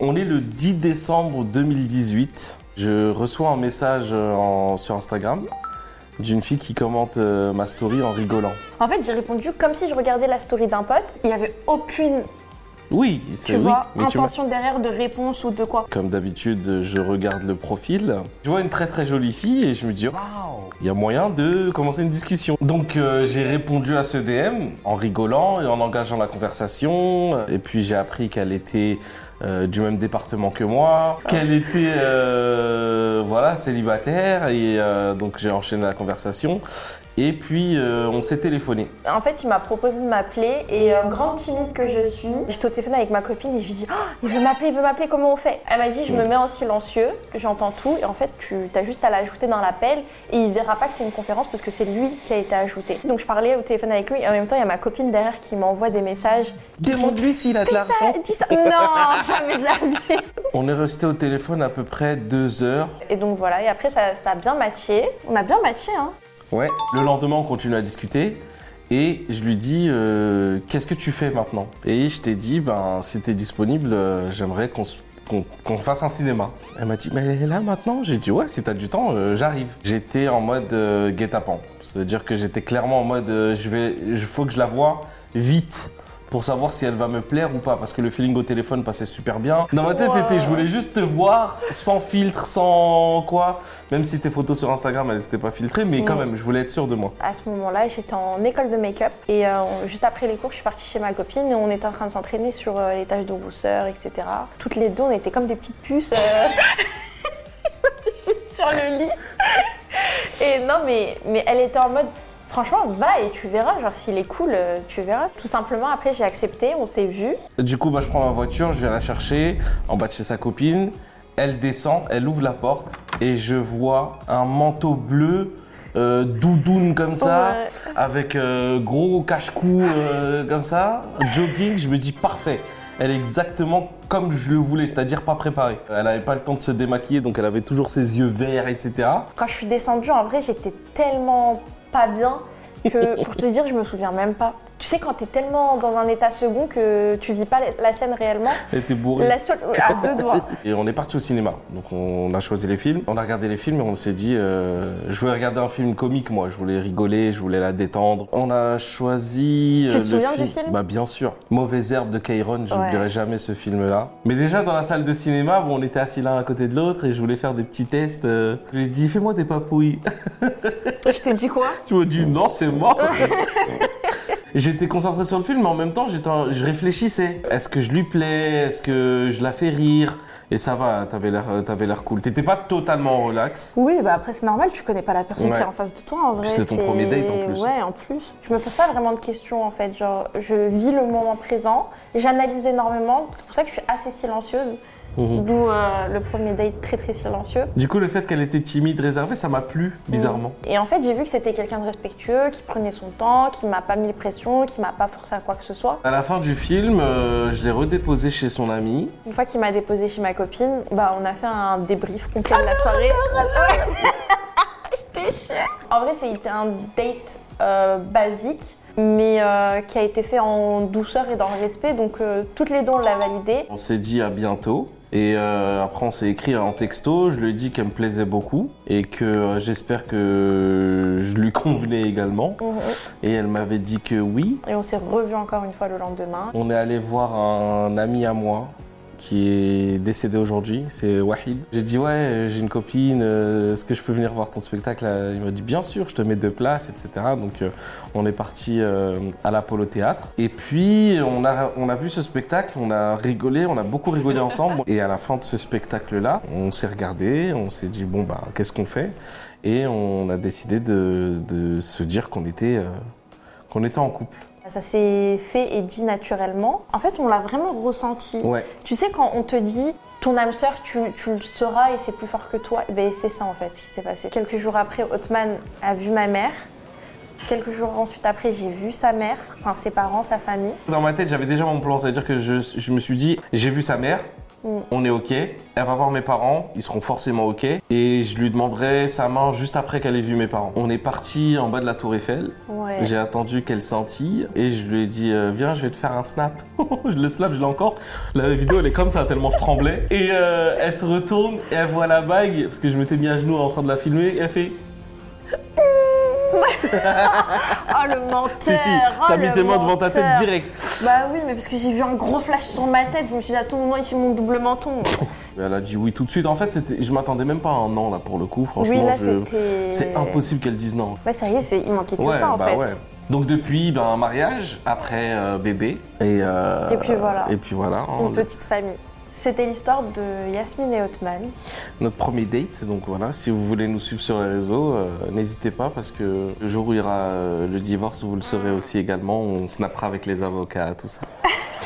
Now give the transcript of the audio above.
On est le 10 décembre 2018. Je reçois un message euh, sur Instagram d'une fille qui commente euh, ma story en rigolant. En fait, j'ai répondu comme si je regardais la story d'un pote. Il n'y avait aucune, Oui, c'est tu oui, vois, mais tu intention derrière de réponse ou de quoi. Comme d'habitude, je regarde le profil. Je vois une très très jolie fille et je me dis, il y a moyen de commencer une discussion. Donc euh, j'ai répondu à ce DM en rigolant et en engageant la conversation. Et puis j'ai appris qu'elle était euh, du même département que moi, qu'elle était euh, voilà célibataire et donc j'ai enchaîné la conversation. Et puis euh, on s'est téléphoné. En fait, il m'a proposé de m'appeler et euh, grande timide que je suis, j'étais au téléphone avec ma copine et je lui dis oh, il veut m'appeler, il veut m'appeler, comment on fait? Elle m'a dit je me mets en silencieux, j'entends tout et en fait tu as juste à l'ajouter dans l'appel et il verra pas que c'est une conférence parce que c'est lui qui a été ajouté. Donc je parlais au téléphone avec lui et en même temps il y a ma copine derrière qui m'envoie des messages. Demande-lui s'il a de l'argent. dis ça. Non, jamais de la vie. On est resté au téléphone à peu près deux heures. Et donc voilà, et après ça, ça a bien matché. On a bien matché, hein. Ouais. Le lendemain, on continue à discuter. Et je lui dis, euh, qu'est-ce que tu fais maintenant? Et je t'ai dit, ben, si t'es disponible, euh, j'aimerais qu'on se- qu'on qu'on fasse un cinéma. Elle m'a dit, mais là maintenant? J'ai dit, ouais, si t'as du temps, euh, j'arrive. J'étais en mode guet-apens. C'est-à-dire que j'étais clairement en mode, je vais, il faut que je la voie vite pour savoir si elle va me plaire ou pas, parce que le feeling au téléphone passait super bien. Dans ma tête, Wow. c'était, je voulais juste te voir, sans filtre, sans quoi. Même si tes photos sur Instagram, elles n'étaient pas filtrées, mais quand Mm. même, je voulais être sûr de moi. À ce moment-là, j'étais en école de make-up et euh, juste après les cours, je suis partie chez ma copine et on était en train de s'entraîner sur euh, les tâches de rousseur, etc. Toutes les deux, on était comme des petites puces euh, sur le lit. Et non, mais, mais elle était en mode, franchement, va et tu verras. Genre, s'il est cool, euh, tu verras. Tout simplement, après, j'ai accepté, on s'est vus. Du coup, bah, je prends ma voiture, je viens la chercher en bas de chez sa copine. Elle descend, elle ouvre la porte et je vois un manteau bleu. euh, doudoune comme ça, Ouais. avec euh, gros cache-cou euh, comme ça, jogging, je me dis parfait. Elle est exactement comme je le voulais, c'est-à-dire pas préparée. Elle n'avait pas le temps de se démaquiller, donc elle avait toujours ses yeux verts, etc. Quand je suis descendue, en vrai, j'étais tellement pas bien que, pour te dire, je me souviens même pas. Tu sais, quand t'es tellement dans un état second que tu vis pas la scène réellement, Elle était bourrée. la seule. à deux doigts. Et on est parti au cinéma. Donc on a choisi les films. On a regardé les films et on s'est dit, euh, je voulais regarder un film comique moi. Je voulais rigoler, je voulais la détendre. On a choisi. Tu euh, te le souviens film. du film Bah bien sûr. Mauvaise herbe de Kairon. Je Ouais. n'oublierai jamais ce film-là. Mais déjà dans la salle de cinéma, bon, on était assis l'un à côté de l'autre et je voulais faire des petits tests. euh. Je lui ai dit, fais-moi des papouilles. Je t'ai dit quoi? Tu m'as dit, non, c'est mort. J'étais concentré sur le film, mais en même temps, en- je réfléchissais. Est-ce que je lui plais? Est-ce que je la fais rire? Et ça va, t'avais l'air, t'avais l'air cool. T'étais pas totalement relax? Oui, bah après, c'est normal, tu connais pas la personne qui est en face de toi en vrai. C'était ton premier date, en plus. Ouais, en plus. Je me pose pas vraiment de questions en fait. Genre, je vis le moment présent, j'analyse énormément. C'est pour ça que je suis assez silencieuse. Mhm. D'où euh, le premier date très très silencieux. Du coup, le fait qu'elle était timide, réservée, ça m'a plu, bizarrement. Et en fait, j'ai vu que c'était quelqu'un de respectueux, qui prenait son temps, qui m'a pas mis de pression, qui m'a pas forcé à quoi que ce soit. À la fin du film, euh, je l'ai redéposé chez son ami. Une fois qu'il m'a déposé chez ma copine, bah on a fait un débrief complet de la soirée. J'étais chère. En vrai, c'était un date euh, basique, mais euh, qui a été fait en douceur et dans le respect. Donc euh, toutes les deux on l'a validé. On s'est dit à bientôt. Et euh, après, on s'est écrit en texto. Je lui ai dit qu'elle me plaisait beaucoup et que euh, j'espère que je lui convenais également. Et elle m'avait dit que oui. Et on s'est revus encore une fois le lendemain. On est allé voir un ami à moi qui est décédé aujourd'hui, c'est Wahid. J'ai dit ouais, j'ai une copine, euh, est-ce que je peux venir voir ton spectacle? Il m'a dit bien sûr, je te mets deux places, etc. Donc euh, on est parti euh, à l'Apollo Théâtre. Et puis on a, on a vu ce spectacle, on a rigolé, on a beaucoup rigolé ensemble. Et à la fin de ce spectacle-là, on s'est regardé, on s'est dit bon bah qu'est-ce qu'on fait? Et on a décidé de, de se dire qu'on était, qu'on était en couple. Ça s'est fait et dit naturellement. En fait, on l'a vraiment ressenti. Ouais. Tu sais, quand on te dit ton âme sœur, tu, tu le sauras et c'est plus fort que toi, eh ben, c'est ça en fait ce qui s'est passé. Quelques jours après, Othman a vu ma mère. Quelques jours ensuite après, j'ai vu sa mère, enfin ses parents, sa famille. Dans ma tête, j'avais déjà mon plan, c'est-à-dire que je, je me suis dit, j'ai vu sa mère, Mm. On est OK. Elle va voir mes parents. Ils seront forcément OK. Et je lui demanderai sa main juste après qu'elle ait vu mes parents. On est parti en bas de la Tour Eiffel. Ouais. J'ai attendu qu'elle sentille et je lui ai dit euh, viens je vais te faire un snap. je le snap je l'ai encore. La vidéo elle est comme ça tellement je tremblais. Et euh, elle se retourne et elle voit la bague parce que je m'étais mis à genoux en train de la filmer et elle fait Oh le menteur si si oh, t'as mis tes mains devant ta tête direct. Bah oui, mais parce que j'ai vu un gros flash sur ma tête, je me suis dit à tout moment il fait mon double menton. Elle a dit oui tout de suite. En fait je m'attendais même pas à un non là pour le coup franchement. oui, là je- c'était. C'est impossible qu'elle dise non. Ouais, ça y est, c'est- il manquait que Ouais, ça en bah fait. ouais. Donc depuis, ben, un mariage, après euh, bébé. Et, euh, Et puis voilà. Et puis voilà. hein, Une petite famille. C'était l'histoire de Yasmine et Othman. notre premier date. Donc voilà, si vous voulez nous suivre sur les réseaux, euh, n'hésitez pas parce que le jour où il y aura euh, le divorce, vous le saurez aussi également. On snappera avec les avocats, tout ça.